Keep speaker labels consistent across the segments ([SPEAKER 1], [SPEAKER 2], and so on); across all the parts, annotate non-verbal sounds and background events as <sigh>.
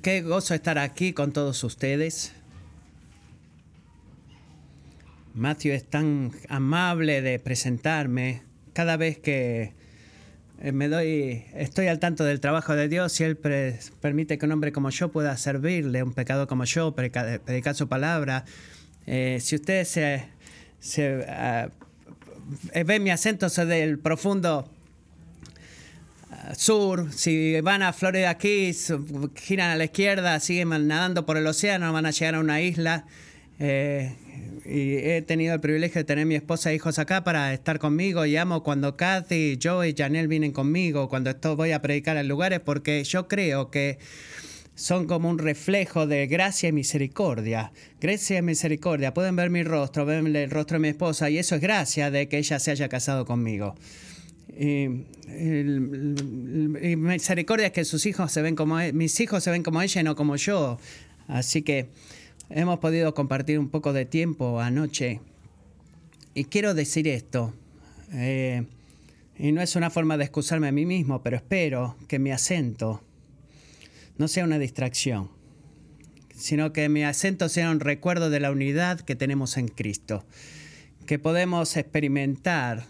[SPEAKER 1] Qué gozo estar aquí con todos ustedes. Matthew es tan amable de presentarme cada vez que eh, me doy, estoy al tanto del trabajo de Dios y Él permite que un hombre como yo pueda servirle, un pecado como yo, predicar su palabra. Eh, si ustedes se, ah, ven mi acento del profundo sur, si van a Florida Keys, giran a la izquierda, siguen nadando por el océano, van a llegar a una isla. Eh, y he tenido el privilegio de tener mi esposa e hijos acá para estar conmigo y amo cuando Kathy, Joe y Janelle vienen conmigo, cuando esto voy a predicar en lugares, porque yo creo que son como un reflejo de gracia y misericordia. Gracia y misericordia. Pueden ver mi rostro, ven el rostro de mi esposa y eso es gracia de que ella se haya casado conmigo. Y, misericordia es que sus hijos se ven como mis hijos se ven como ella y no como yo. Así que hemos podido compartir un poco de tiempo anoche. Y quiero decir esto. Eh, y no es una forma de excusarme a mí mismo, pero espero que mi acento no sea una distracción, sino que mi acento sea un recuerdo de la unidad que tenemos en Cristo, que podemos experimentar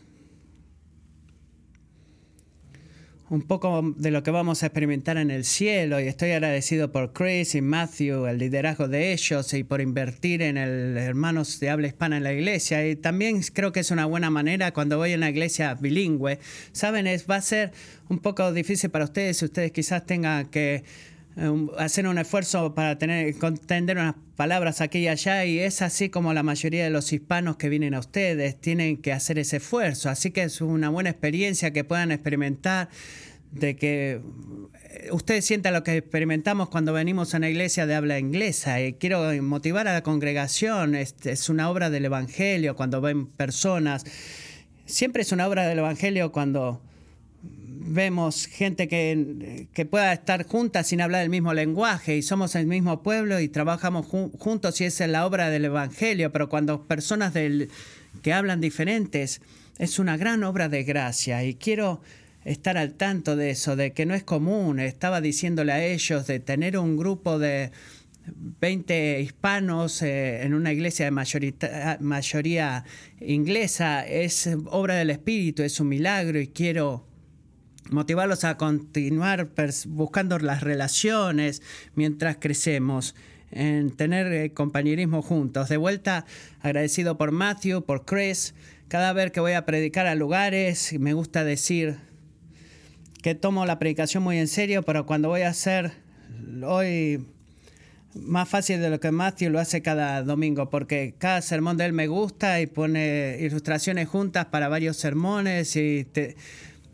[SPEAKER 1] un poco de lo que vamos a experimentar en el cielo y estoy agradecido por Chris y Matthew, el liderazgo de ellos y por invertir en el hermanos de habla hispana en la iglesia. Y también creo que es una buena manera cuando voy a una iglesia bilingüe. Saben, es, va a ser un poco difícil para ustedes ustedes quizás tengan que hacer un esfuerzo para tener entender unas palabras aquí y allá y es así como la mayoría de los hispanos que vienen a ustedes tienen que hacer ese esfuerzo. Así que es una buena experiencia que puedan experimentar de que eh, ustedes sientan lo que experimentamos cuando venimos a una iglesia de habla inglesa. Y quiero motivar a la congregación es, es una obra del evangelio cuando ven personas. Siempre es una obra del evangelio cuando vemos gente que, pueda estar juntas sin hablar el mismo lenguaje y somos el mismo pueblo y trabajamos juntos y esa es la obra del Evangelio, pero cuando personas del, que hablan diferentes, es una gran obra de gracia y quiero estar al tanto de eso, de que no es común. Estaba diciéndole a ellos de tener un grupo de 20 hispanos eh, en una iglesia de mayoría inglesa, es obra del Espíritu, es un milagro y quiero motivarlos a continuar buscando las relaciones mientras crecemos, en tener eh, compañerismo juntos. De vuelta, agradecido por Matthew, por Chris. Cada vez que voy a predicar a lugares, me gusta decir que tomo la predicación muy en serio, pero cuando voy a hacer hoy más fácil de lo que Matthew lo hace cada domingo, porque cada sermón de él me gusta y pone ilustraciones juntas para varios sermones y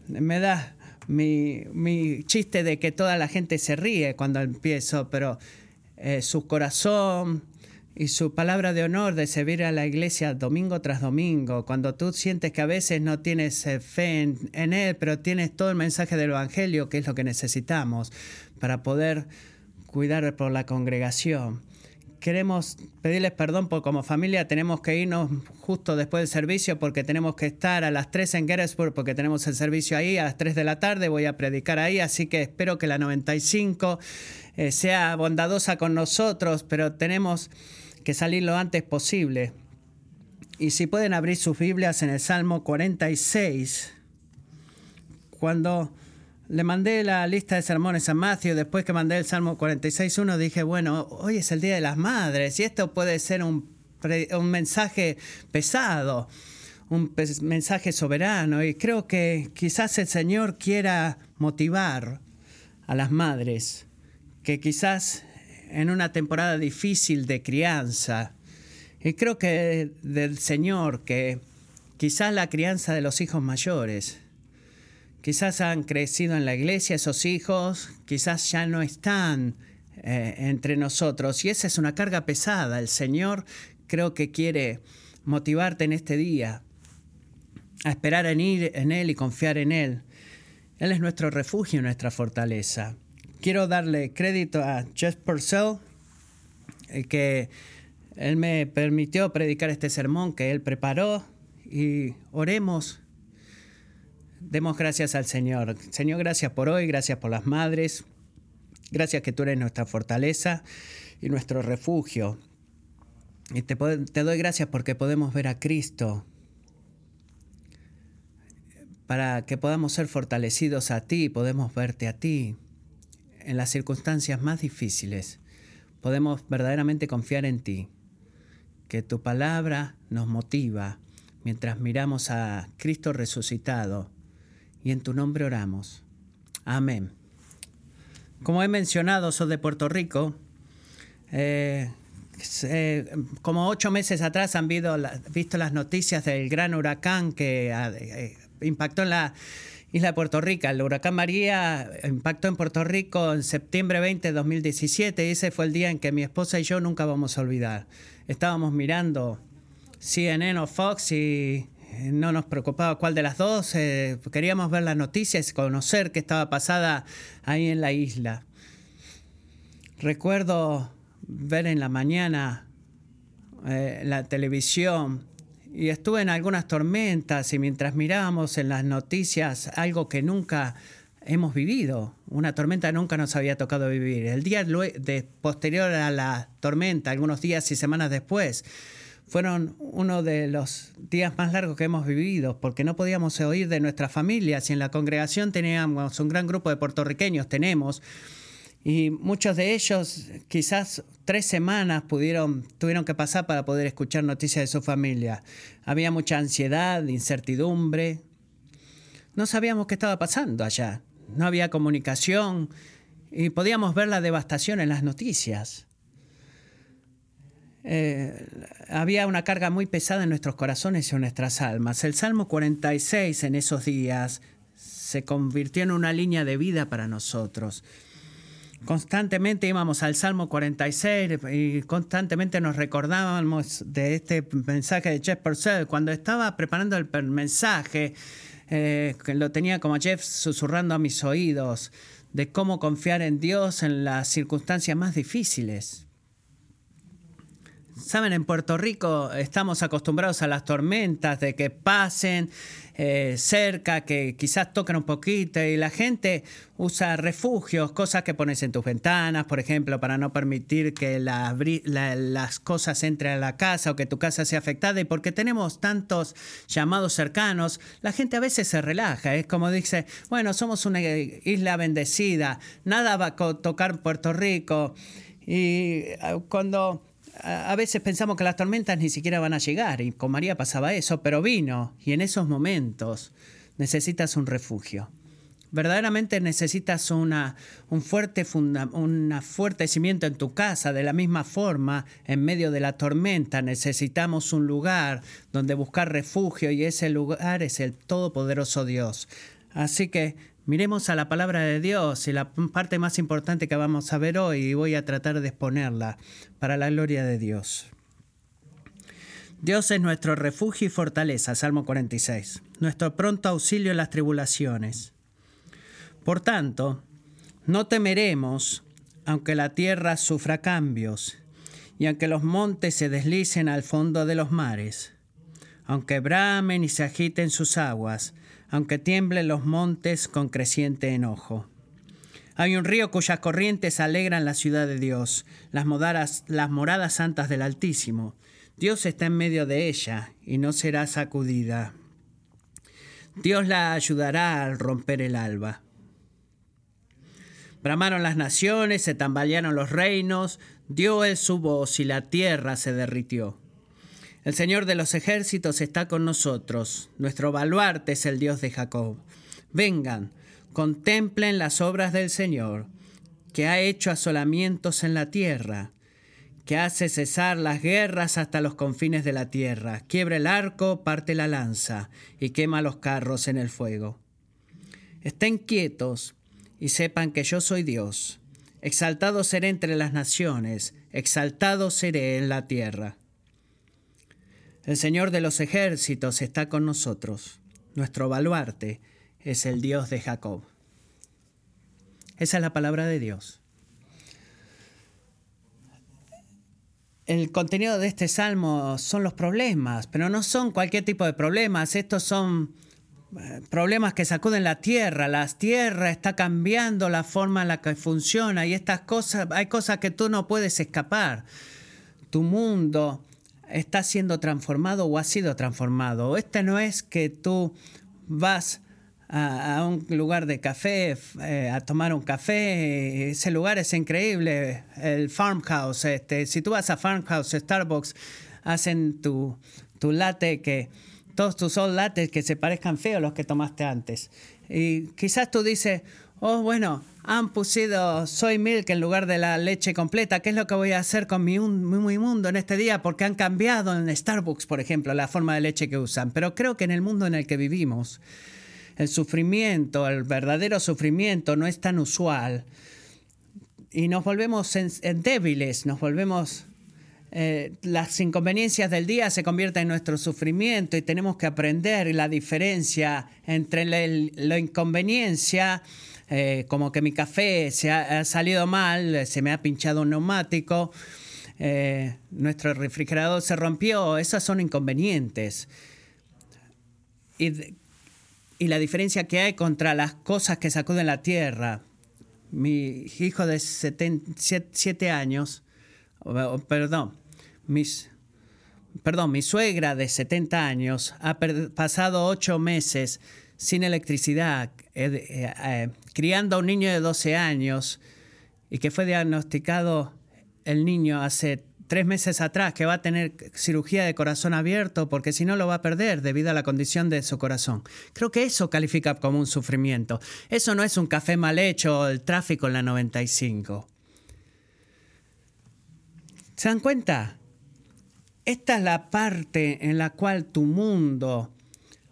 [SPEAKER 1] me da mi, chiste de que toda la gente se ríe cuando empiezo, pero eh, su corazón y su palabra de honor de servir a la iglesia domingo tras domingo, cuando tú sientes que a veces no tienes eh, fe en, Él, pero tienes todo el mensaje del Evangelio, que es lo que necesitamos para poder cuidar por la congregación queremos pedirles perdón por como familia tenemos que irnos justo después del servicio porque tenemos que estar a las 3 en Gettysburg porque tenemos el servicio ahí a las 3 de la tarde, voy a predicar ahí, así que espero que la 95 eh, sea bondadosa con nosotros, pero tenemos que salir lo antes posible. Y si pueden abrir sus Biblias en el Salmo 46, cuando le mandé la lista de sermones a Matthew después que mandé el Salmo 46.1. Dije, bueno, hoy es el Día de las Madres y esto puede ser un, un mensaje pesado, un mensaje soberano. Y creo que quizás el Señor quiera motivar a las madres que quizás en una temporada difícil de crianza, y creo que del Señor que quizás la crianza de los hijos mayores, Quizás han crecido en la iglesia esos hijos, quizás ya no están eh, entre nosotros. Y esa es una carga pesada. El Señor creo que quiere motivarte en este día a esperar en ir en Él y confiar en Él. Él es nuestro refugio, nuestra fortaleza. Quiero darle crédito a Jeff Purcell, eh, que él me permitió predicar este sermón que él preparó y oremos Demos gracias al Señor. Señor, gracias por hoy, gracias por las madres. Gracias que tú eres nuestra fortaleza y nuestro refugio. Y te, te doy gracias porque podemos ver a Cristo para que podamos ser fortalecidos a ti, podemos verte a ti en las circunstancias más difíciles. Podemos verdaderamente confiar en ti, que tu palabra nos motiva mientras miramos a Cristo resucitado y en tu nombre oramos. Amén. Como he mencionado, soy de Puerto Rico. Eh, eh, como ocho meses atrás han visto las noticias del gran huracán que eh, impactó en la isla de Puerto Rico. El huracán María impactó en Puerto Rico en septiembre 20 de 2017 y ese fue el día en que mi esposa y yo nunca vamos a olvidar. Estábamos mirando CNN o Fox y no nos preocupaba cuál de las dos. Eh, queríamos ver las noticias, conocer qué estaba pasada ahí en la isla. Recuerdo ver en la mañana eh, la televisión y estuve en algunas tormentas y mientras mirábamos en las noticias algo que nunca hemos vivido, una tormenta nunca nos había tocado vivir. El día posterior a la tormenta, algunos días y semanas después, fueron uno de los días más largos que hemos vivido, porque no podíamos oír de nuestras familias y en la congregación teníamos un gran grupo de puertorriqueños, tenemos, y muchos de ellos quizás tres semanas pudieron, tuvieron que pasar para poder escuchar noticias de su familia. Había mucha ansiedad, incertidumbre. No sabíamos qué estaba pasando allá. No había comunicación y podíamos ver la devastación en las noticias. Eh, había una carga muy pesada en nuestros corazones y en nuestras almas. El Salmo 46 en esos días se convirtió en una línea de vida para nosotros. Constantemente íbamos al Salmo 46 y constantemente nos recordábamos de este mensaje de Jeff Purcell. Cuando estaba preparando el mensaje, eh, lo tenía como Jeff susurrando a mis oídos, de cómo confiar en Dios en las circunstancias más difíciles. Saben, en Puerto Rico estamos acostumbrados a las tormentas, de que pasen eh, cerca, que quizás toquen un poquito y la gente usa refugios, cosas que pones en tus ventanas, por ejemplo, para no permitir que las cosas entren a la casa o que tu casa sea afectada. Y porque tenemos tantos llamados cercanos, la gente a veces se relaja. Es como dice, bueno, somos una isla bendecida, nada va a tocar Puerto Rico. Y ah, cuando a veces pensamos que las tormentas ni siquiera van a llegar y con María pasaba eso, pero vino y en esos momentos necesitas un refugio. Verdaderamente necesitas una, un, fuerte un fuerte cimiento en tu casa. De la misma forma, en medio de la tormenta necesitamos un lugar donde buscar refugio y ese lugar es el Todopoderoso Dios. Así que Miremos a la palabra de Dios y la parte más importante que vamos a ver hoy y voy a tratar de exponerla para la gloria de Dios. Dios es nuestro refugio y fortaleza, Salmo 46, nuestro pronto auxilio en las tribulaciones. Por tanto, no temeremos aunque la tierra sufra cambios y aunque los montes se deslicen al fondo de los mares, aunque bramen y se agiten sus aguas, aunque tiemblen los montes con creciente enojo. Hay un río cuyas corrientes alegran la ciudad de Dios, las, las moradas santas del Altísimo. Dios está en medio de ella y no será sacudida. Dios la ayudará al romper el alba. Bramaron las naciones, se tambalearon los reinos, dio él su voz y la tierra se derritió. El Señor de los ejércitos está con nosotros. Nuestro baluarte es el Dios de Jacob. Vengan, contemplen las obras del Señor, que ha hecho asolamientos en la tierra, que hace cesar las guerras hasta los confines de la tierra, quiebra el arco, parte la lanza y quema los carros en el fuego. Estén quietos y sepan que yo soy Dios. Exaltado seré entre las naciones, exaltado seré en la tierra. El Señor de los ejércitos está con nosotros. Nuestro baluarte es el Dios de Jacob. Esa es la palabra de Dios. El contenido de este salmo son los problemas, pero no son cualquier tipo de problemas. Estos son problemas que sacuden la tierra. La tierra está cambiando la forma en la que funciona y estas cosas, hay cosas que tú no puedes escapar. Tu mundo está siendo transformado o ha sido transformado. Este no es que tú vas a, un lugar de café, eh, a tomar un café. Ese lugar es increíble, el farmhouse. Este, si tú vas a farmhouse, Starbucks, hacen tu, tu latte que todos tus old lattes que se parezcan feos los que tomaste antes. Y quizás tú dices, oh, bueno, han pusido soy milk en lugar de la leche completa. ¿Qué es lo que voy a hacer con mi, mi, mundo en este día? Porque han cambiado en Starbucks, por ejemplo, la forma de leche que usan. Pero creo que en el mundo en el que vivimos, el sufrimiento, el verdadero sufrimiento no es tan usual. Y nos volvemos débiles, nos volvemos... Eh, las inconveniencias del día se convierten en nuestro sufrimiento y tenemos que aprender la diferencia entre la, inconveniencia, eh, como que mi café se ha, salido mal, se me ha pinchado un neumático, eh, nuestro refrigerador se rompió, esas son inconvenientes. Y y la diferencia que hay contra las cosas que sacuden la tierra. Mi hijo de 7 años, perdón, mis, perdón, mi suegra de 70 años ha pasado 8 meses sin electricidad, eh, eh, eh, criando a un niño de 12 años y que fue diagnosticado el niño hace tres meses atrás que va a tener cirugía de corazón abierto porque si no lo va a perder debido a la condición de su corazón. Creo que eso califica como un sufrimiento. Eso no es un café mal hecho o el tráfico en la 95. ¿Se dan cuenta? Esta es la parte en la cual tu mundo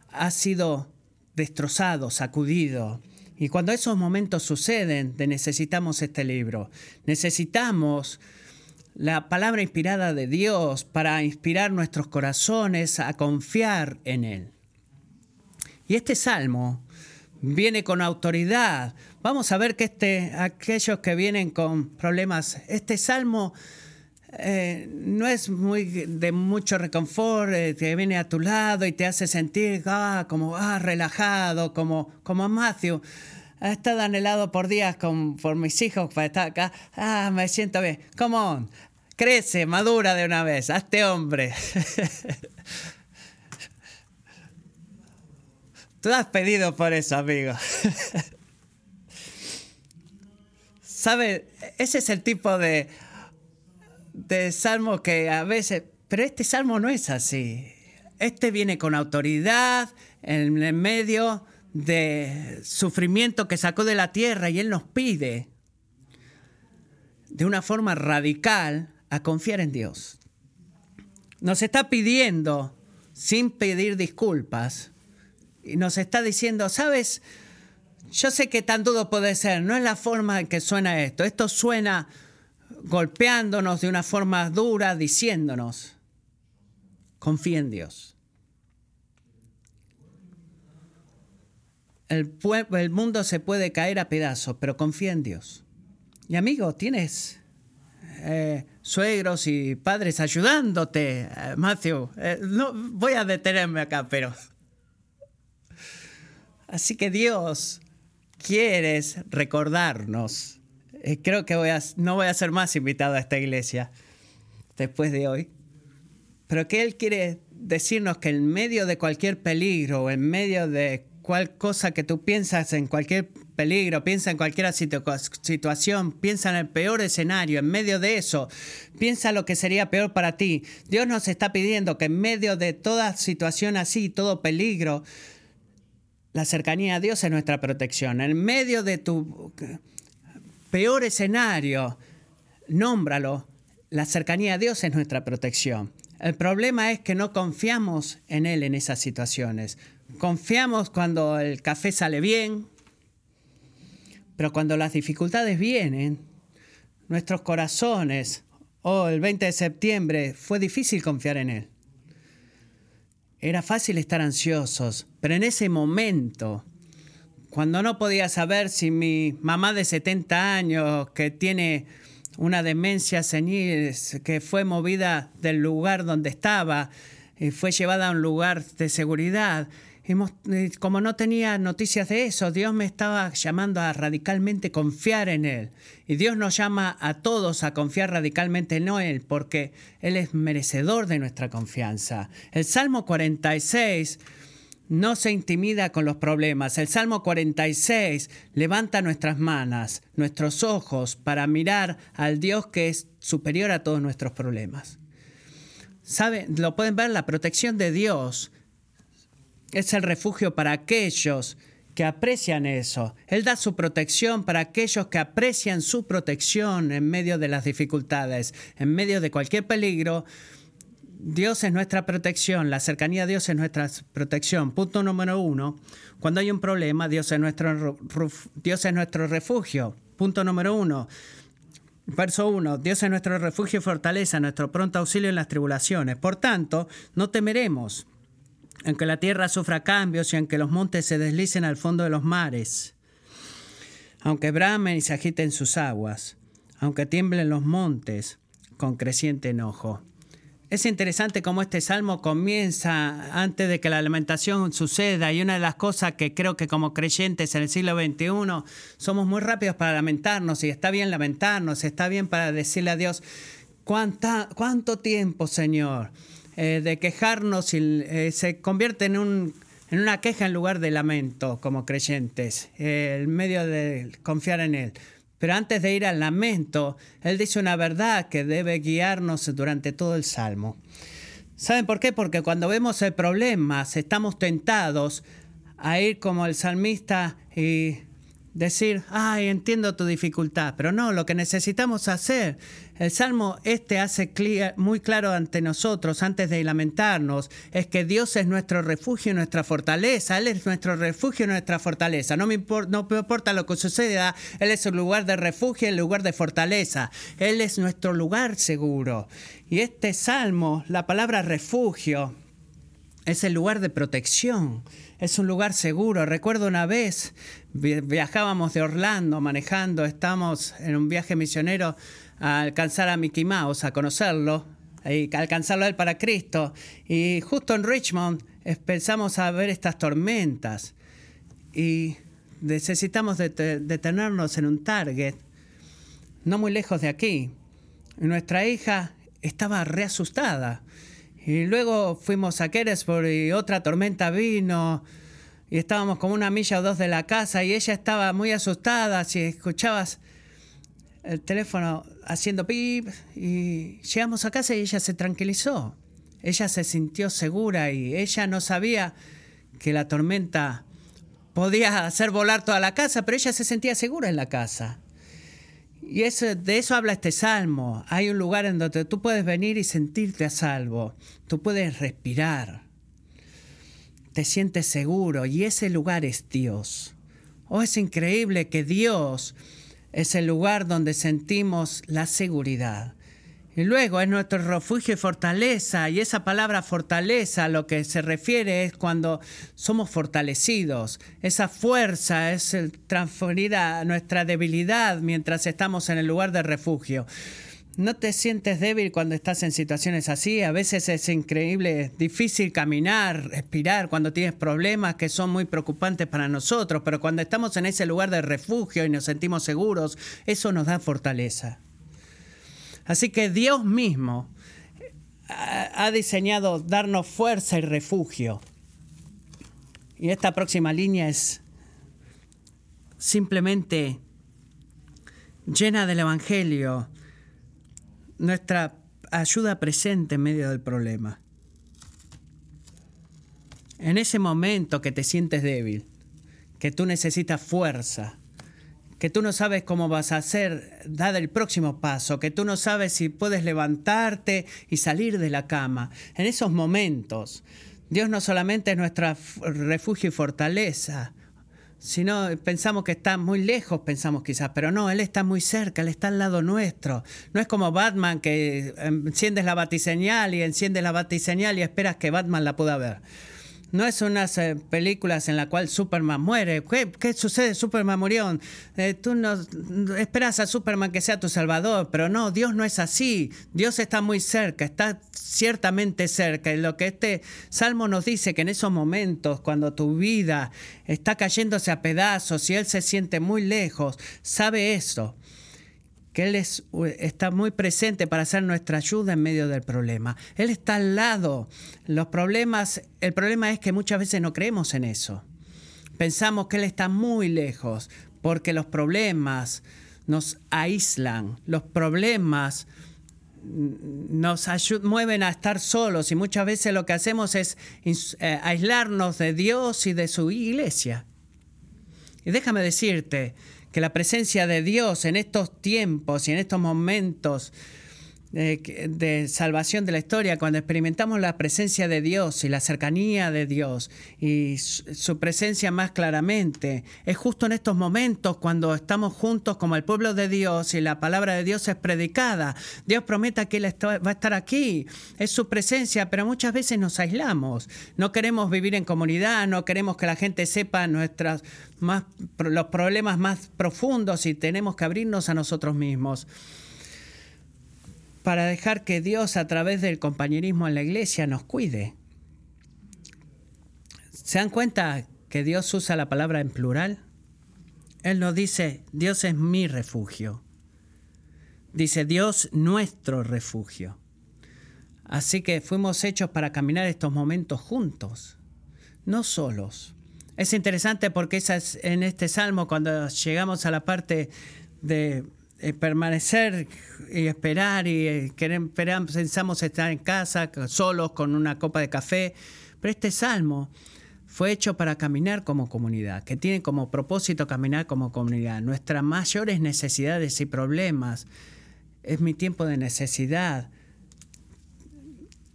[SPEAKER 1] ha sido destrozado, sacudido. Y cuando esos momentos suceden, necesitamos este libro. Necesitamos la palabra inspirada de Dios para inspirar nuestros corazones a confiar en Él. Y este salmo viene con autoridad. Vamos a ver que este, aquellos que vienen con problemas, este salmo eh, no es muy de mucho reconfort, eh, que viene a tu lado y te hace sentir ah, como ah, relajado, como, como Matthew. Ha estado anhelado por días con, por mis hijos para estar acá. Ah, me siento bien. Come on. Crece, madura de una vez. Hazte hombre. <laughs> Tú has pedido por eso, amigo. <laughs> ¿Sabe? Ese es el tipo de, de salmo que a veces... Pero este salmo no es así. Este viene con autoridad en el medio de sufrimiento que sacó de la tierra y Él nos pide de una forma radical a confiar en Dios. Nos está pidiendo, sin pedir disculpas, y nos está diciendo, sabes, yo sé que tan dudo puede ser, no es la forma en que suena esto, esto suena golpeándonos de una forma dura, diciéndonos, confía en Dios. El, el, mundo se puede caer a pedazos, pero confía en Dios. Y amigo, tienes eh, suegros y padres ayudándote, eh, Matthew. Eh, no voy a detenerme acá, pero... <laughs> Así que Dios quiere recordarnos. Creo que no voy a ser más invitado a esta iglesia después de hoy. Pero que Él quiere decirnos que en medio de cualquier peligro, en medio de cual cosa que tú piensas en cualquier peligro, piensa en cualquier situación, piensa en el peor escenario, en medio de eso, piensa lo que sería peor para ti. Dios nos está pidiendo que en medio de toda situación así, todo peligro, la cercanía a Dios es nuestra protección. En medio de tu peor escenario, nómbralo, la cercanía a Dios es nuestra protección. El problema es que no confiamos en Él en esas situaciones. Confiamos cuando el café sale bien, pero cuando las dificultades vienen, nuestros corazones, oh, el 20 de septiembre, fue difícil confiar en Él. Era fácil estar ansiosos, pero en ese momento, cuando no podía saber si mi mamá de 70 años, que tiene una demencia senil, que fue movida del lugar donde estaba y fue llevada a un lugar de seguridad, Y como no tenía noticias de eso, Dios me estaba llamando a radicalmente confiar en Él. Y Dios nos llama a todos a confiar radicalmente en Él, porque Él es merecedor de nuestra confianza. El Salmo 46 no se intimida con los problemas. El Salmo 46 levanta nuestras manos, nuestros ojos, para mirar al Dios que es superior a todos nuestros problemas. ¿Saben? Lo pueden ver, la protección de Dios es el refugio para aquellos que aprecian eso. Él da su protección para aquellos que aprecian su protección en medio de las dificultades, en medio de cualquier peligro. Dios es nuestra protección, la cercanía a Dios es nuestra protección. Punto número uno, cuando hay un problema, Dios es nuestro, Dios es nuestro refugio. Punto número uno, verso uno, Dios es nuestro refugio y fortaleza, nuestro pronto auxilio en las tribulaciones. Por tanto, no temeremos aunque la tierra sufra cambios y aunque los montes se deslicen al fondo de los mares, aunque bramen y se agiten sus aguas, aunque tiemblen los montes con creciente enojo. Es interesante cómo este salmo comienza antes de que la lamentación suceda y una de las cosas que creo que como creyentes en el siglo XXI somos muy rápidos para lamentarnos y está bien lamentarnos, está bien para decirle a Dios, ¿cuánta, ¿cuánto tiempo, Señor? Eh, de quejarnos y, eh, se convierte en, un, en una queja en lugar de lamento como creyentes, eh, en medio de confiar en Él. Pero antes de ir al lamento, Él dice una verdad que debe guiarnos durante todo el Salmo. ¿Saben por qué? Porque cuando vemos el problema, estamos tentados a ir como el salmista y decir, ay, entiendo tu dificultad, pero no, lo que necesitamos hacer, el Salmo este hace muy claro ante nosotros, antes de lamentarnos, es que Dios es nuestro refugio y nuestra fortaleza, Él es nuestro refugio y nuestra fortaleza, no me, no me importa lo que suceda, Él es el lugar de refugio el lugar de fortaleza, Él es nuestro lugar seguro. Y este Salmo, la palabra refugio, es el lugar de protección, es un lugar seguro. Recuerdo una vez, viajábamos de Orlando manejando, estamos en un viaje misionero a alcanzar a Mickey Mouse, a conocerlo, y alcanzarlo a él para Cristo. Y justo en Richmond empezamos a ver estas tormentas y necesitamos detenernos en un target, no muy lejos de aquí. nuestra hija estaba reasustada y luego fuimos a Keresburg y otra tormenta vino y estábamos como una milla o dos de la casa y ella estaba muy asustada si escuchabas el teléfono haciendo pip y llegamos a casa y ella se tranquilizó. Ella se sintió segura y ella no sabía que la tormenta podía hacer volar toda la casa, pero ella se sentía segura en la casa. Y eso, de eso habla este salmo. Hay un lugar en donde tú puedes venir y sentirte a salvo. Tú puedes respirar. Te sientes seguro y ese lugar es Dios. Oh, es increíble que Dios es el lugar donde sentimos la seguridad. Y luego es nuestro refugio y fortaleza, y esa palabra fortaleza lo que se refiere es cuando somos fortalecidos. Esa fuerza es transferida a nuestra debilidad mientras estamos en el lugar de refugio. No te sientes débil cuando estás en situaciones así. A veces es increíble, difícil caminar, respirar cuando tienes problemas que son muy preocupantes para nosotros, pero cuando estamos en ese lugar de refugio y nos sentimos seguros, eso nos da fortaleza. Así que Dios mismo ha diseñado darnos fuerza y refugio. Y esta próxima línea es simplemente llena del Evangelio, nuestra ayuda presente en medio del problema. En ese momento que te sientes débil, que tú necesitas fuerza, que tú no sabes cómo vas a hacer, dar el próximo paso, que tú no sabes si puedes levantarte y salir de la cama. En esos momentos, Dios no solamente es nuestro refugio y fortaleza, sino pensamos que está muy lejos, pensamos quizás, pero no, Él está muy cerca, Él está al lado nuestro. No es como Batman que enciendes la batiseñal y enciendes la batiseñal y esperas que Batman la pueda ver. No es unas eh, películas en la cual Superman muere. ¿Qué, sucede? Superman murió. Eh, tú no esperas a Superman que sea tu salvador, pero no, Dios no es así. Dios está muy cerca, está ciertamente cerca. Y lo que este salmo nos dice que en esos momentos, cuando tu vida está cayéndose a pedazos y Él se siente muy lejos, sabe eso que Él es, está muy presente para hacer nuestra ayuda en medio del problema. Él está al lado. Los problemas, el problema es que muchas veces no creemos en eso. Pensamos que Él está muy lejos porque los problemas nos aíslan, los problemas nos mueven a estar solos y muchas veces lo que hacemos es eh, aislarnos de Dios y de su iglesia. Y déjame decirte, que la presencia de Dios en estos tiempos y en estos momentos de, salvación de la historia, cuando experimentamos la presencia de Dios y la cercanía de Dios y su, presencia más claramente, es justo en estos momentos cuando estamos juntos como el pueblo de Dios y la palabra de Dios es predicada. Dios promete que Él va a estar aquí, es su presencia, pero muchas veces nos aislamos. No queremos vivir en comunidad, no queremos que la gente sepa nuestras más, los problemas más profundos y tenemos que abrirnos a nosotros mismos para dejar que Dios a través del compañerismo en la iglesia nos cuide. ¿Se dan cuenta que Dios usa la palabra en plural? Él nos dice, Dios es mi refugio. Dice, Dios nuestro refugio. Así que fuimos hechos para caminar estos momentos juntos, no solos. Es interesante porque en este salmo, cuando llegamos a la parte de eh, permanecer y esperar y eh, pensamos estar en casa solos con una copa de café, pero este salmo fue hecho para caminar como comunidad, que tiene como propósito caminar como comunidad. Nuestras mayores necesidades y problemas es mi tiempo de necesidad.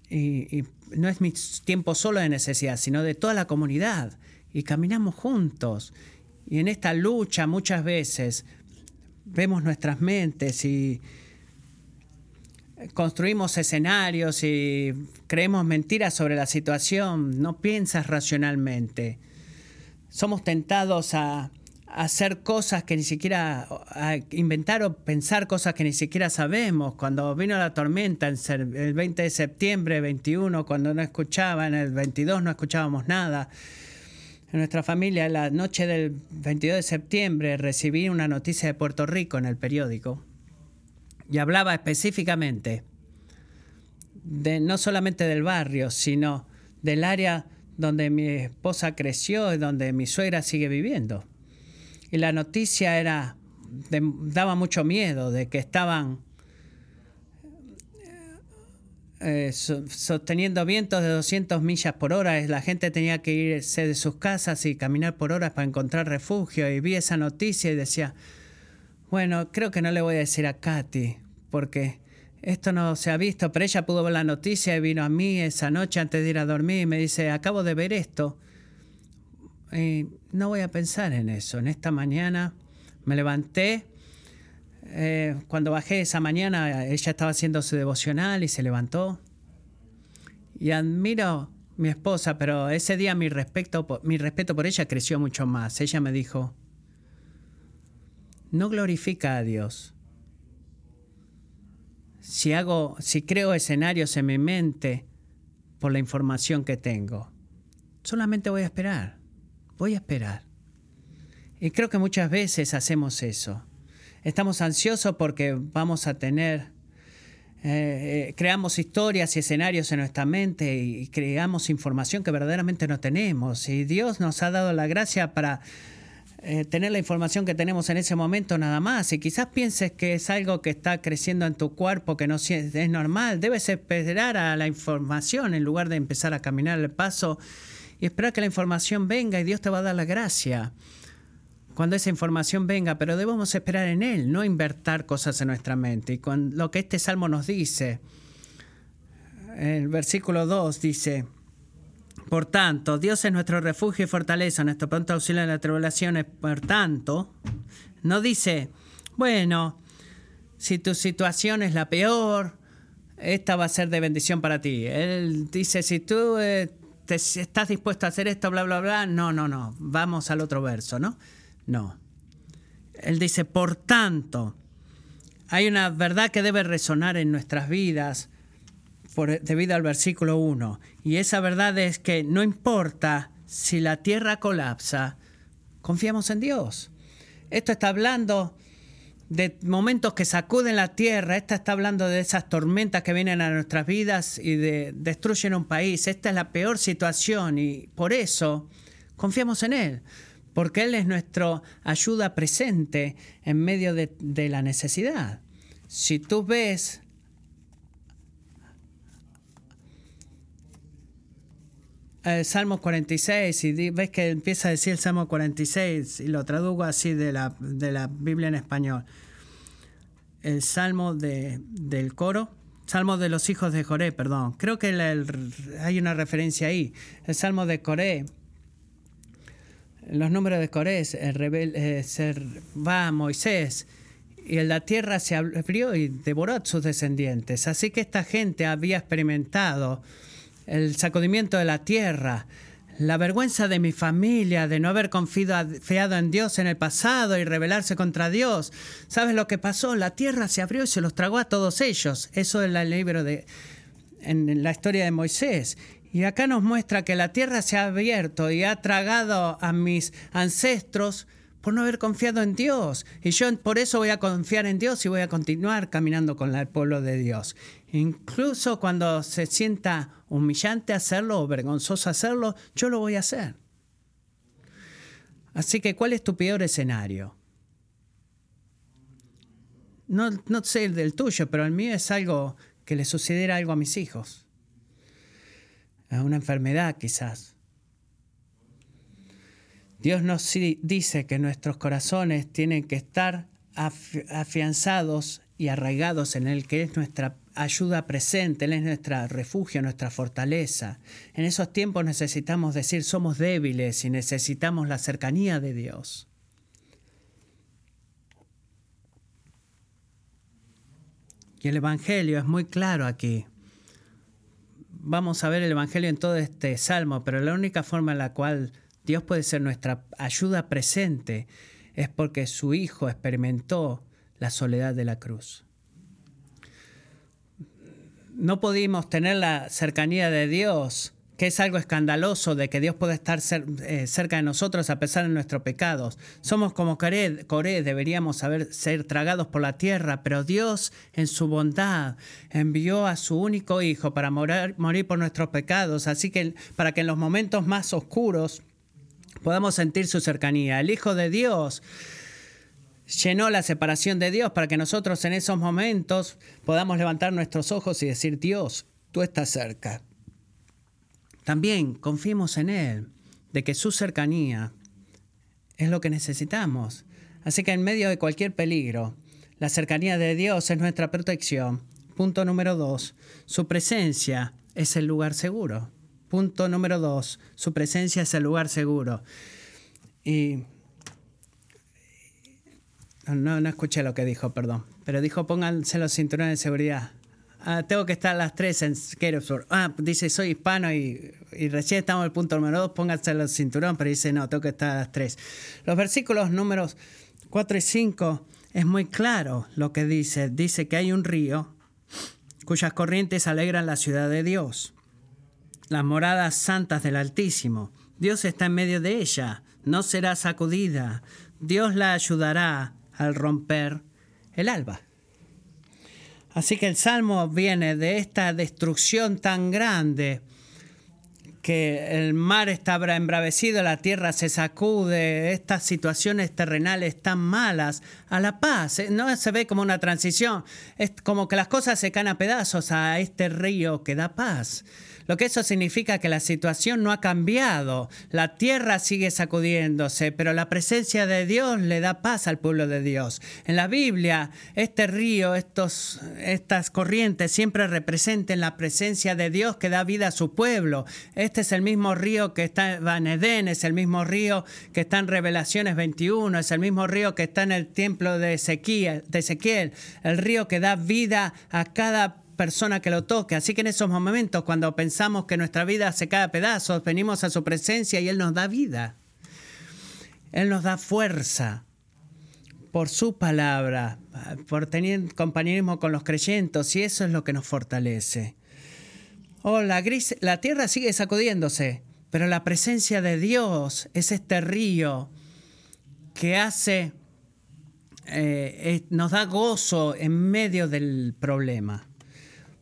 [SPEAKER 1] y, no es mi tiempo solo de necesidad, sino de toda la comunidad. Y caminamos juntos. Y en esta lucha muchas veces vemos nuestras mentes y construimos escenarios y creemos mentiras sobre la situación, no piensas racionalmente. Somos tentados a, hacer cosas que ni siquiera, a inventar o pensar cosas que ni siquiera sabemos. Cuando vino la tormenta el 20 de septiembre, 21, cuando no escuchaban, el 22 no escuchábamos nada en nuestra familia, la noche del 22 de septiembre, recibí una noticia de Puerto Rico en el periódico y hablaba específicamente de no solamente del barrio, sino del área donde mi esposa creció y donde mi suegra sigue viviendo. Y la noticia era, daba mucho miedo de que estaban eh, sosteniendo vientos de 200 millas por hora. La gente tenía que irse de sus casas y caminar por horas para encontrar refugio. Y vi esa noticia y decía, bueno, creo que no le voy a decir a Katy, porque esto no se ha visto, pero ella pudo ver la noticia y vino a mí esa noche antes de ir a dormir y me dice, acabo de ver esto. Y no voy a pensar en eso. En esta mañana me levanté eh, cuando bajé esa mañana, ella estaba haciendo su devocional y se levantó. Y admiro mi esposa, pero ese día mi respeto, mi respeto por ella creció mucho más. Ella me dijo, no glorifica a Dios. Si hago, si creo escenarios en mi mente por la información que tengo, solamente voy a esperar. Voy a esperar. Y creo que muchas veces hacemos eso. Estamos ansiosos porque vamos a tener, eh, eh, creamos historias y escenarios en nuestra mente y, creamos información que verdaderamente no tenemos. Y Dios nos ha dado la gracia para eh, tener la información que tenemos en ese momento nada más. Y quizás pienses que es algo que está creciendo en tu cuerpo, que no es normal. Debes esperar a la información en lugar de empezar a caminar el paso y esperar que la información venga y Dios te va a dar la gracia cuando esa información venga, pero debemos esperar en Él, no invertir cosas en nuestra mente. Y lo que este salmo nos dice, el versículo 2 dice, por tanto, Dios es nuestro refugio y fortaleza, nuestro pronto auxilio en las tribulaciones. Por tanto, no dice, bueno, si tu situación es la peor, esta va a ser de bendición para ti. Él dice, si tú eh, estás dispuesto a hacer esto, bla, bla, bla. No, no, no. Vamos al otro verso, ¿no? No. Él dice, por tanto, hay una verdad que debe resonar en nuestras vidas debido al versículo 1. Y esa verdad es que no importa si la tierra colapsa, confiamos en Dios. Esto está hablando de momentos que sacuden la tierra, esta está hablando de esas tormentas que vienen a nuestras vidas y de, destruyen un país. Esta es la peor situación y por eso confiamos en Él, porque Él es nuestra ayuda presente en medio de, la necesidad. Si tú ves el Salmo 46 y ves que empieza a decir el Salmo 46 y lo traduzco así de la, de la Biblia en español. El Salmo de, del coro, Salmo de los hijos de Coré, perdón. Creo que hay una referencia ahí. El Salmo de Coré, los números de Coré, el rebel, eh, va a Moisés y la tierra se abrió y devoró a sus descendientes. Así que esta gente había experimentado el sacudimiento de la tierra, la vergüenza de mi familia, de no haber confiado en Dios en el pasado y rebelarse contra Dios. ¿Sabes lo que pasó? La tierra se abrió y se los tragó a todos ellos. Eso es el libro de en la historia de Moisés. Y acá nos muestra que la tierra se ha abierto y ha tragado a mis ancestros por no haber confiado en Dios. Y yo por eso voy a confiar en Dios y voy a continuar caminando con el pueblo de Dios. Incluso cuando se sienta humillante hacerlo o vergonzoso hacerlo, yo lo voy a hacer. Así que, ¿cuál es tu peor escenario? No, no sé el del tuyo, pero el mío es algo que le sucediera algo a mis hijos. Una enfermedad quizás. Dios nos dice que nuestros corazones tienen que estar afianzados y arraigados en Él, que es nuestra ayuda presente, Él es nuestro refugio, nuestra fortaleza. En esos tiempos necesitamos decir somos débiles y necesitamos la cercanía de Dios. Y el Evangelio es muy claro aquí. Vamos a ver el Evangelio en todo este salmo, pero la única forma en la cual Dios puede ser nuestra ayuda presente es porque su Hijo experimentó la soledad de la cruz. No pudimos tener la cercanía de Dios, que es algo escandaloso de que Dios puede estar eh, cerca de nosotros a pesar de nuestros pecados. Somos como Coré, deberíamos ser tragados por la tierra, pero Dios en su bondad envió a su único Hijo para morir por nuestros pecados, así que para que en los momentos más oscuros podamos sentir su cercanía. El Hijo de Dios llenó la separación de Dios para que nosotros en esos momentos podamos levantar nuestros ojos y decir, Dios, tú estás cerca. También confiemos en Él, de que su cercanía es lo que necesitamos. Así que en medio de cualquier peligro, la cercanía de Dios es nuestra protección. Punto número dos, su presencia es el lugar seguro. Punto número dos, su presencia es el lugar seguro. Y no, no escuché lo que dijo, perdón. Pero dijo pónganse los cinturones de seguridad. Ah, tengo que estar a las tres en Keresburg. Ah, dice soy hispano y, recién estamos en el punto número dos, pónganse los cinturones, pero dice no, tengo que estar a las tres. Los versículos números 4 y 5 es muy claro lo que dice. Dice que hay un río cuyas corrientes alegran la ciudad de Dios, las moradas santas del Altísimo. Dios está en medio de ella, no será sacudida. Dios la ayudará al romper el alba. Así que el salmo viene de esta destrucción tan grande que el mar está embravecido, la tierra se sacude, estas situaciones terrenales tan malas, a la paz. ¿eh? No se ve como una transición, es como que las cosas se caen a pedazos a este río que da paz. Lo que eso significa que la situación no ha cambiado, la tierra sigue sacudiéndose, pero la presencia de Dios le da paz al pueblo de Dios. En la Biblia, este río, estos, estas corrientes siempre representan la presencia de Dios que da vida a su pueblo. Este es el mismo río que está en Edén, es el mismo río que está en Revelaciones 21, es el mismo río que está en el templo de Ezequiel, de Ezequiel el río que da vida a cada persona que lo toque. Así que en esos momentos, cuando pensamos que nuestra vida se cae a pedazos, venimos a su presencia y Él nos da vida. Él nos da fuerza por su palabra, por tener compañerismo con los creyentes, y eso es lo que nos fortalece. Oh, la, gris, la tierra sigue sacudiéndose, pero la presencia de Dios es este río que hace, eh, nos da gozo en medio del problema,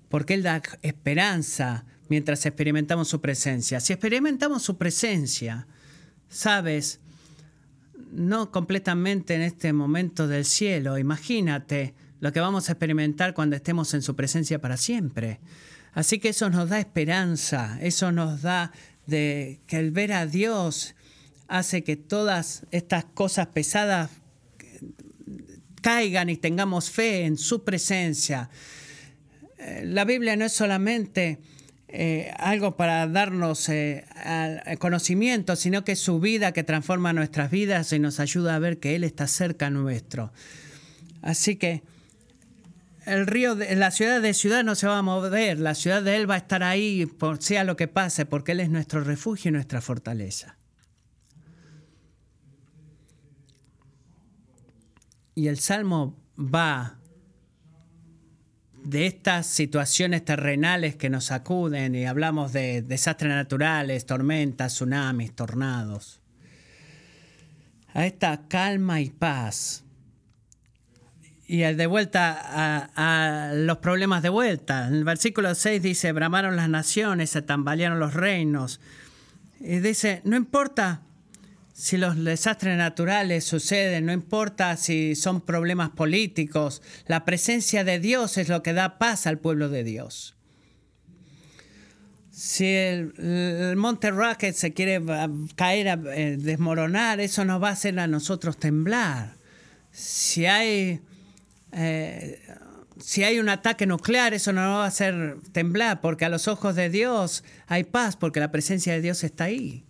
[SPEAKER 1] porque Él da esperanza mientras experimentamos su presencia. Si experimentamos su presencia, sabes, no completamente en este momento del cielo. Imagínate lo que vamos a experimentar cuando estemos en su presencia para siempre. Así que eso nos da esperanza, eso nos da de que el ver a Dios hace que todas estas cosas pesadas caigan y tengamos fe en su presencia. Eh, la Biblia no es solamente eh, algo para darnos eh, conocimiento, sino que es su vida que transforma nuestras vidas y nos ayuda a ver que Él está cerca nuestro. Así que el río, la ciudad de ciudad no se va a mover, la ciudad de Él va a estar ahí, por, sea lo que pase, porque Él es nuestro refugio y nuestra fortaleza. Y el salmo va de estas situaciones terrenales que nos sacuden y hablamos de desastres naturales, tormentas, tsunamis, tornados, a esta calma y paz. Y de vuelta a, a, los problemas de vuelta. En el versículo 6 dice, bramaron las naciones, se tambalearon los reinos. Y dice, no importa si los desastres naturales suceden, no importa si son problemas políticos, la presencia de Dios es lo que da paz al pueblo de Dios. Si el, monte Rocket se quiere caer, eh, desmoronar, eso nos va a hacer a nosotros temblar. Si hay, eh, si hay un ataque nuclear, eso nos va a hacer temblar, porque a los ojos de Dios hay paz, porque la presencia de Dios está ahí.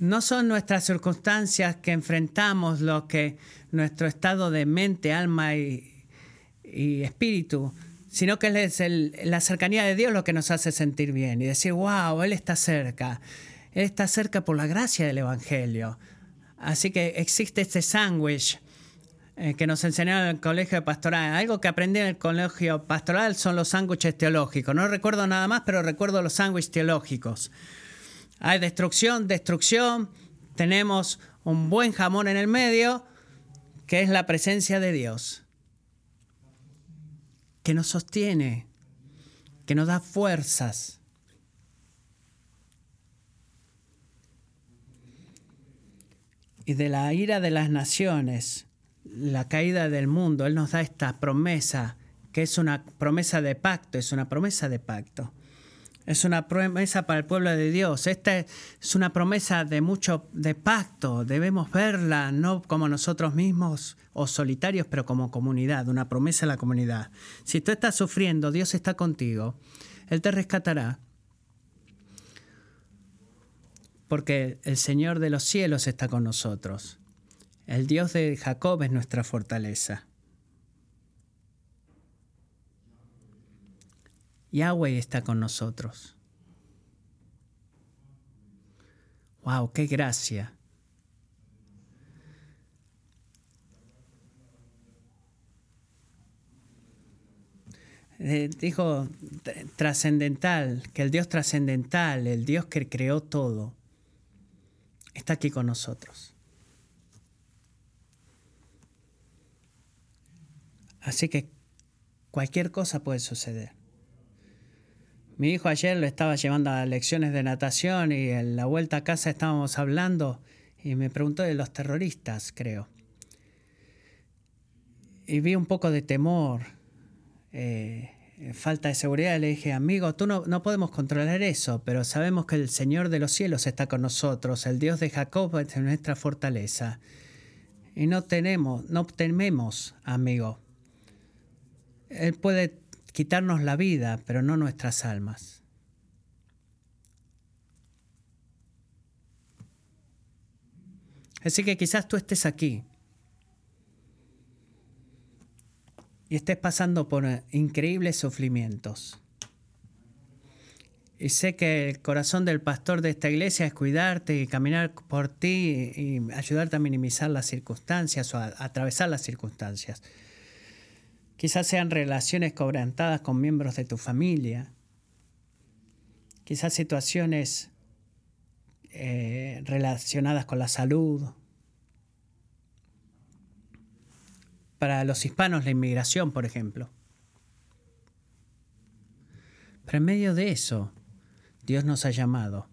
[SPEAKER 1] No son nuestras circunstancias que enfrentamos lo que nuestro estado de mente, alma y, espíritu, sino que es la cercanía de Dios lo que nos hace sentir bien y decir, wow, Él está cerca. Él está cerca por la gracia del Evangelio. Así que existe este sándwich eh, que nos enseñaron en el colegio pastoral. Algo que aprendí en el colegio pastoral son los sándwiches teológicos. No recuerdo nada más, pero recuerdo los sándwiches teológicos. Hay destrucción, destrucción. Tenemos un buen jamón en el medio, que es la presencia de Dios, que nos sostiene, que nos da fuerzas. Y de la ira de las naciones, la caída del mundo, Él nos da esta promesa, que es una promesa de pacto, es una promesa de pacto. Es una promesa para el pueblo de Dios. Esta es una promesa de mucho de pacto. Debemos verla no como nosotros mismos o solitarios, pero como comunidad, una promesa a la comunidad. Si tú estás sufriendo, Dios está contigo. Él te rescatará. Porque el Señor de los cielos está con nosotros. El Dios de Jacob es nuestra fortaleza. Yahweh está con nosotros. ¡Wow! ¡Qué gracia! Eh, dijo trascendental, que el Dios trascendental, el Dios que creó todo, está aquí con nosotros. Así que cualquier cosa puede suceder. Mi hijo ayer lo estaba llevando a lecciones de natación y en la vuelta a casa estábamos hablando y me preguntó de los terroristas, creo. Y vi un poco de temor, eh, falta de seguridad. Le dije, amigo, tú no, no podemos controlar eso, pero sabemos que el Señor de los cielos está con nosotros, el Dios de Jacob es nuestra fortaleza. Y no tenemos, no tememos, amigo. Él puede quitarnos la vida, pero no nuestras almas. Así que quizás tú estés aquí. y estés pasando por increíbles sufrimientos. Y sé que el corazón del pastor de esta iglesia es cuidarte y caminar por ti y ayudarte a minimizar las circunstancias o a, atravesar las circunstancias. Quizás sean relaciones cobrantadas con miembros de tu familia. Quizás situaciones eh, relacionadas con la salud. Para los hispanos la inmigración, por ejemplo. Pero en medio de eso, Dios nos ha llamado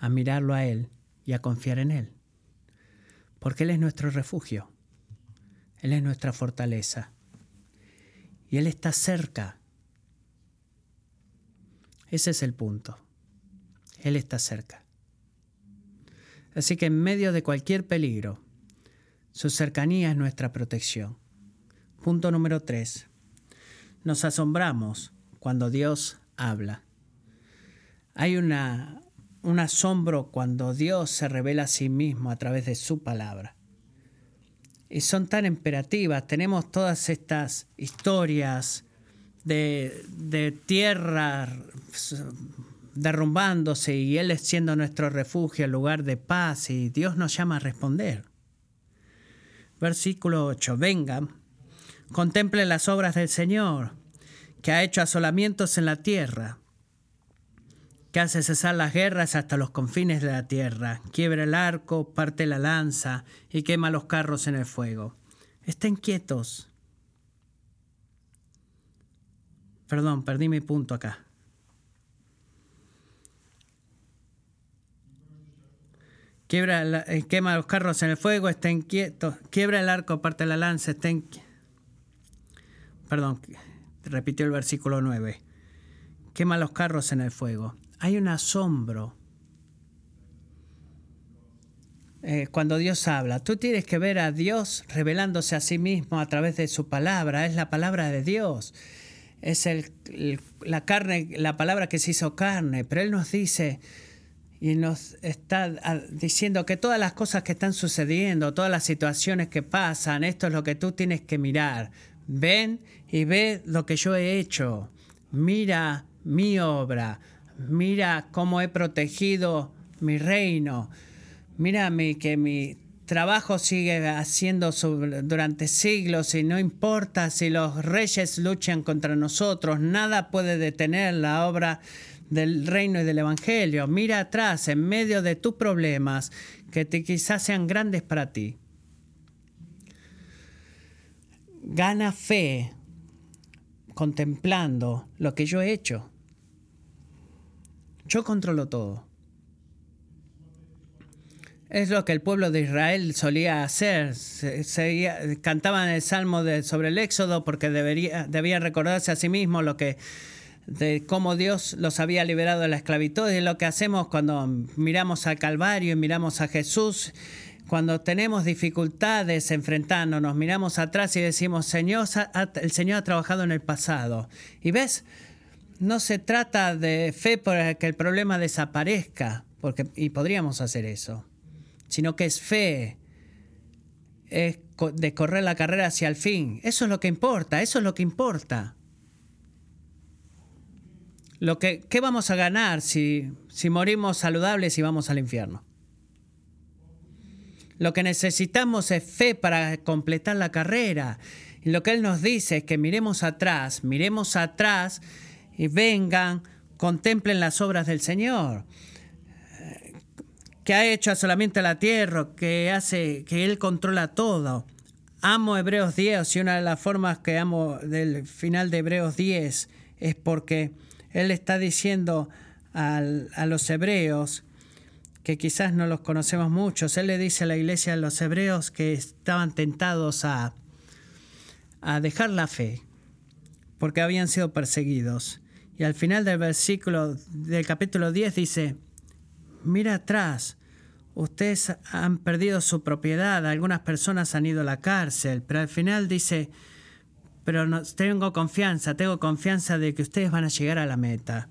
[SPEAKER 1] a mirarlo a Él y a confiar en Él. Porque Él es nuestro refugio. Él es nuestra fortaleza. Y Él está cerca. Ese es el punto. Él está cerca. Así que en medio de cualquier peligro, su cercanía es nuestra protección. Punto número tres. Nos asombramos cuando Dios habla. Hay un asombro cuando Dios se revela a sí mismo a través de su palabra. Y son tan imperativas. Tenemos todas estas historias de, de tierra derrumbándose y Él siendo nuestro refugio, el lugar de paz, y Dios nos llama a responder. Versículo 8. Vengan, contemple las obras del Señor, que ha hecho asolamientos en la tierra que hace cesar las guerras hasta los confines de la tierra, quiebra el arco, parte la lanza y quema los carros en el fuego. Estén quietos. Perdón, perdí mi punto acá. Quiebra eh, quema los carros en el fuego, estén quietos. Quiebra el arco, parte la lanza, estén... Perdón, repitió el versículo 9. Quema los carros en el fuego hay un asombro eh, cuando Dios habla. Tú tienes que ver a Dios revelándose a sí mismo a través de su palabra. Es la palabra de Dios. Es el, la carne, la palabra que se hizo carne. Pero Él nos dice y nos está diciendo que todas las cosas que están sucediendo, todas las situaciones que pasan, esto es lo que tú tienes que mirar. Ven y ve lo que yo he hecho. Mira mi obra mira cómo he protegido mi reino, mira que mi trabajo sigue haciendo durante siglos y no importa si los reyes luchan contra nosotros, nada puede detener la obra del reino y del evangelio. Mira atrás, en medio de tus problemas, que quizás sean grandes para ti. Gana fe contemplando lo que yo he hecho. Yo controlo todo. Es lo que el pueblo de Israel solía hacer. cantaban el salmo sobre el Éxodo porque debería, debían recordarse a sí mismos lo que, de cómo Dios los había liberado de la esclavitud. Y lo que hacemos cuando miramos al Calvario y miramos a Jesús, cuando tenemos dificultades enfrentándonos, miramos atrás y decimos, Señor, el Señor ha trabajado en el pasado. Y ves, no se trata de fe para que el problema desaparezca, porque, y podríamos hacer eso, sino que es fe, es de correr la carrera hacia el fin. Eso es lo que importa, eso es lo que importa. Lo que, ¿Qué vamos a ganar si, si morimos saludables y vamos al infierno? Lo que necesitamos es fe para completar la carrera. Y lo que Él nos dice es que miremos atrás, miremos atrás y vengan, contemplen las obras del Señor, que ha hecho solamente la tierra, que hace, que Él controla todo. Amo Hebreos 10 y una de las formas que amo del final de Hebreos 10 es porque Él está diciendo a los hebreos, que quizás no los conocemos muchos, Él le dice a la iglesia, a los hebreos que estaban tentados a, a dejar la fe, porque habían sido perseguidos. Y al final del versículo del capítulo 10 dice, mira atrás, ustedes han perdido su propiedad, algunas personas han ido a la cárcel, pero al final dice, pero no, tengo confianza, tengo confianza de que ustedes van a llegar a la meta.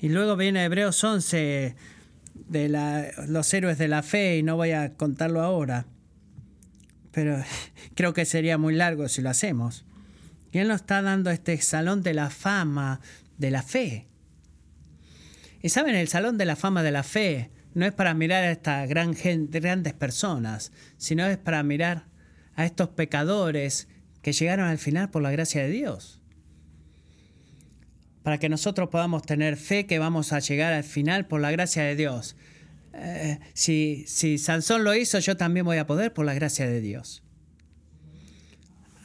[SPEAKER 1] Y luego viene Hebreos 11 de la, los héroes de la fe y no voy a contarlo ahora, pero <laughs> creo que sería muy largo si lo hacemos. Y Él nos está dando este salón de la fama de la fe. Y saben, el salón de la fama de la fe no es para mirar a estas gran grandes personas, sino es para mirar a estos pecadores que llegaron al final por la gracia de Dios. Para que nosotros podamos tener fe que vamos a llegar al final por la gracia de Dios. Eh, si, si Sansón lo hizo, yo también voy a poder por la gracia de Dios.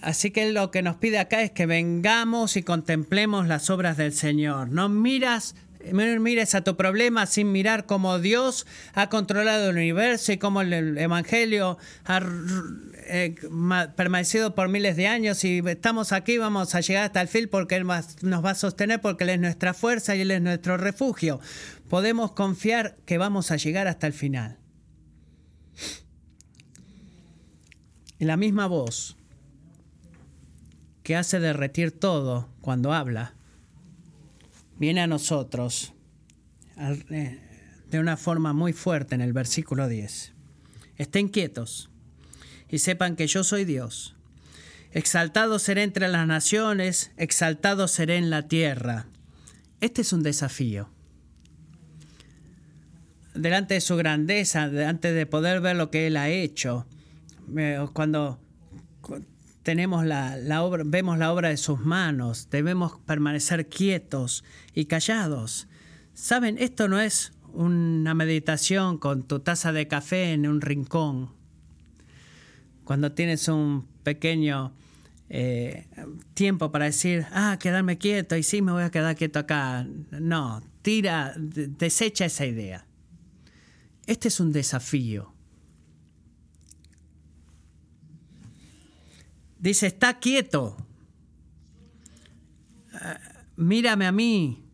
[SPEAKER 1] Así que lo que nos pide acá es que vengamos y contemplemos las obras del Señor. No miras mires a tu problema sin mirar cómo Dios ha controlado el universo y cómo el Evangelio ha eh, permanecido por miles de años y estamos aquí, vamos a llegar hasta el fin porque Él nos va a sostener, porque Él es nuestra fuerza y Él es nuestro refugio. Podemos confiar que vamos a llegar hasta el final. Y la misma voz que hace derretir todo cuando habla viene a nosotros eh, de una forma muy fuerte en el versículo 10. Estén quietos y sepan que yo soy Dios. Exaltado seré entre las naciones, exaltado seré en la tierra. Este es un desafío. Delante de su grandeza, delante de poder ver lo que Él ha hecho, cuando tenemos la, obra, vemos la obra de sus manos, debemos permanecer quietos y callados. Saben, esto no es una meditación con tu taza de café en un rincón. Cuando tienes un pequeño eh, tiempo para decir, ah, quedarme quieto y sí, me voy a quedar quieto acá. No, tira, desecha esa idea. Este es un desafío. Dice, está quieto. Ah, mírame a mí.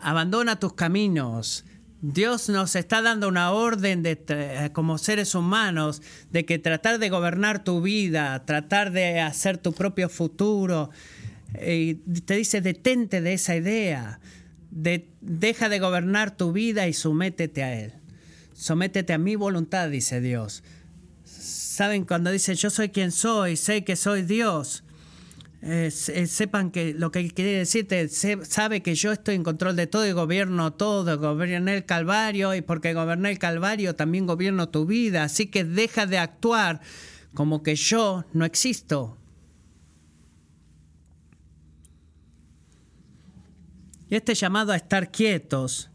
[SPEAKER 1] Abandona tus caminos. Dios nos está dando una orden de, como seres humanos de que tratar de gobernar tu vida, tratar de hacer tu propio futuro. Y te dice, detente de esa idea. deja de gobernar tu vida y sométete a Él. Sométete a mi voluntad, dice Dios. Saben, cuando dice yo soy quien soy, sé que soy Dios, sepan que lo que quiere decirte, sabe que yo estoy en control de todo y gobierno todo, gobierno el Calvario y porque goberné el Calvario también gobierno tu vida, así que deja de actuar como que yo no existo. Y este llamado a estar quietos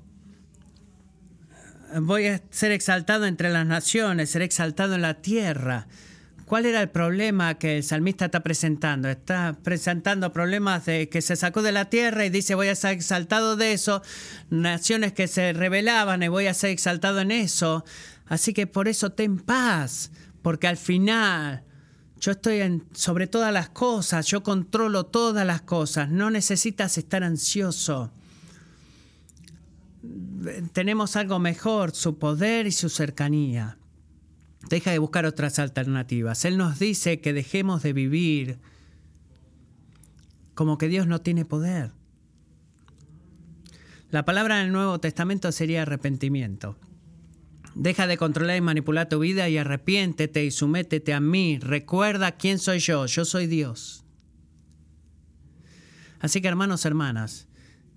[SPEAKER 1] voy a ser exaltado entre las naciones, ser exaltado en la tierra. ¿Cuál era el problema que el salmista está presentando? Está presentando problemas de que se sacó de la tierra y dice voy a ser exaltado de eso, naciones que se rebelaban y voy a ser exaltado en eso. Así que por eso ten paz, porque al final yo estoy en, sobre todas las cosas, yo controlo todas las cosas, no necesitas estar ansioso tenemos algo mejor, su poder y su cercanía. Deja de buscar otras alternativas. Él nos dice que dejemos de vivir como que Dios no tiene poder. La palabra en el Nuevo Testamento sería arrepentimiento. Deja de controlar y manipular tu vida y arrepiéntete y sumétete a mí. Recuerda quién soy yo. Yo soy Dios. Así que hermanos, hermanas,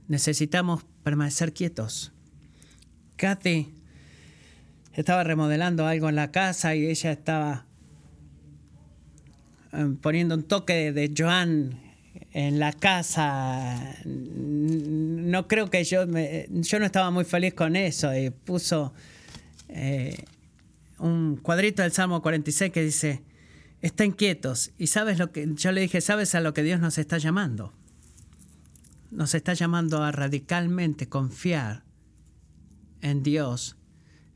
[SPEAKER 1] necesitamos permanecer quietos. Kathy estaba remodelando algo en la casa y ella estaba em, poniendo un toque de Joan en la casa. No creo que yo yo no estaba muy feliz con eso y puso eh, un cuadrito del Salmo 46 que dice estén quietos y sabes lo que yo le dije sabes a lo que Dios nos está llamando nos está llamando a radicalmente confiar en Dios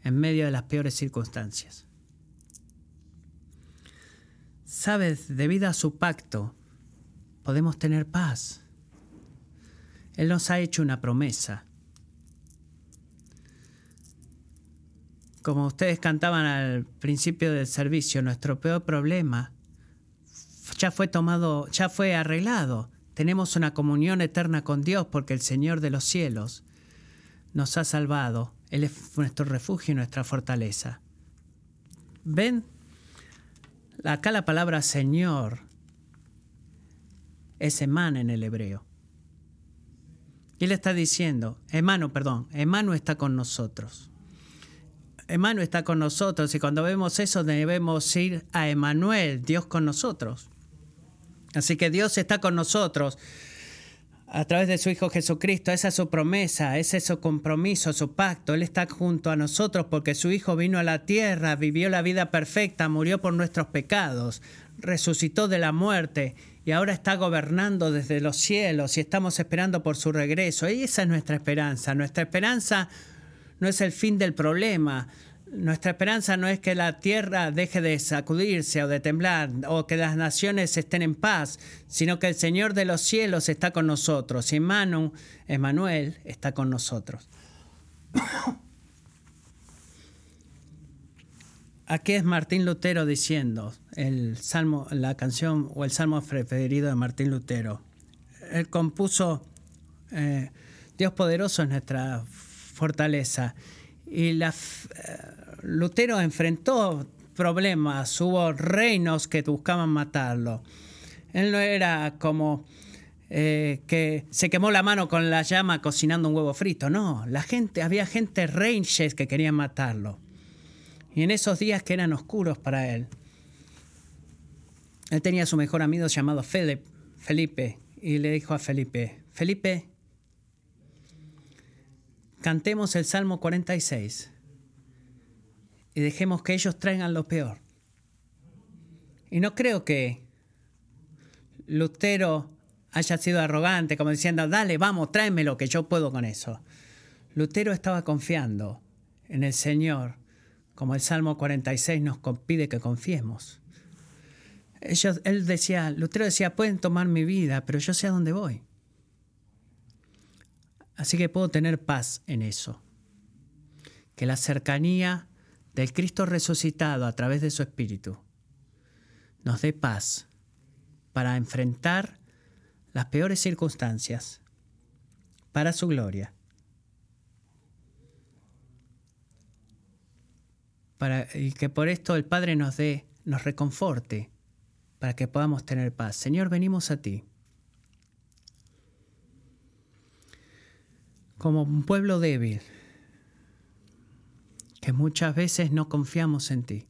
[SPEAKER 1] en medio de las peores circunstancias. Sabes, debido a su pacto, podemos tener paz. Él nos ha hecho una promesa. Como ustedes cantaban al principio del servicio, nuestro peor problema ya fue tomado, ya fue arreglado. Tenemos una comunión eterna con Dios porque el Señor de los cielos nos ha salvado. Él es nuestro refugio y nuestra fortaleza. ¿Ven? Acá la palabra Señor es Emán en el hebreo. Y él está diciendo, Emano, perdón, Emano está con nosotros. Emano está con nosotros y cuando vemos eso debemos ir a Emanuel, Dios con nosotros. Así que Dios está con nosotros a través de su Hijo Jesucristo. Esa es su promesa, ese es su compromiso, su pacto. Él está junto a nosotros porque su Hijo vino a la tierra, vivió la vida perfecta, murió por nuestros pecados, resucitó de la muerte y ahora está gobernando desde los cielos y estamos esperando por su regreso. Y esa es nuestra esperanza. Nuestra esperanza no es el fin del problema. Nuestra esperanza no es que la tierra deje de sacudirse o de temblar o que las naciones estén en paz, sino que el Señor de los cielos está con nosotros y Emmanuel está con nosotros. <coughs> Aquí es Martín Lutero diciendo el salmo, la canción o el salmo preferido de Martín Lutero. Él compuso eh, Dios poderoso es nuestra fortaleza y la, eh, Lutero enfrentó problemas, hubo reinos que buscaban matarlo. Él no era como eh, que se quemó la mano con la llama cocinando un huevo frito, no, la gente, había gente reyes que querían matarlo. Y en esos días que eran oscuros para él, él tenía a su mejor amigo llamado Felipe y le dijo a Felipe, Felipe, cantemos el Salmo 46 y dejemos que ellos traigan lo peor. Y no creo que Lutero haya sido arrogante, como diciendo, dale, vamos, tráemelo, que yo puedo con eso. Lutero estaba confiando en el Señor, como el Salmo 46 nos pide que confiemos. Ellos, él decía, Lutero decía, pueden tomar mi vida, pero yo sé a dónde voy. Así que puedo tener paz en eso. Que la cercanía del Cristo resucitado a través de su Espíritu nos dé paz para enfrentar las peores circunstancias para su gloria. Para, y que por esto el Padre nos dé, nos reconforte, para que podamos tener paz. Señor, venimos a ti. Como un pueblo débil, que muchas veces no confiamos en ti.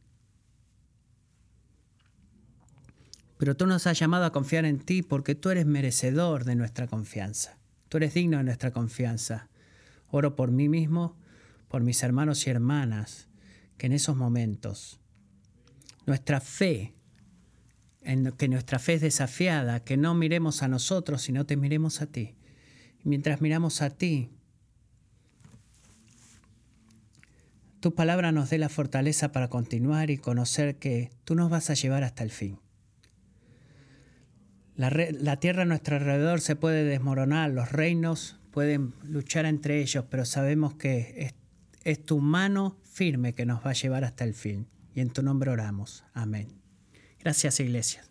[SPEAKER 1] Pero tú nos has llamado a confiar en ti porque tú eres merecedor de nuestra confianza. Tú eres digno de nuestra confianza. Oro por mí mismo, por mis hermanos y hermanas, que en esos momentos nuestra fe, en que nuestra fe es desafiada, que no miremos a nosotros, sino te miremos a ti. Mientras miramos a ti, tu palabra nos dé la fortaleza para continuar y conocer que tú nos vas a llevar hasta el fin. La, tierra a nuestro alrededor se puede desmoronar, los reinos pueden luchar entre ellos, pero sabemos que es, es tu mano firme que nos va a llevar hasta el fin. Y en tu nombre oramos. Amén. Gracias, Iglesia.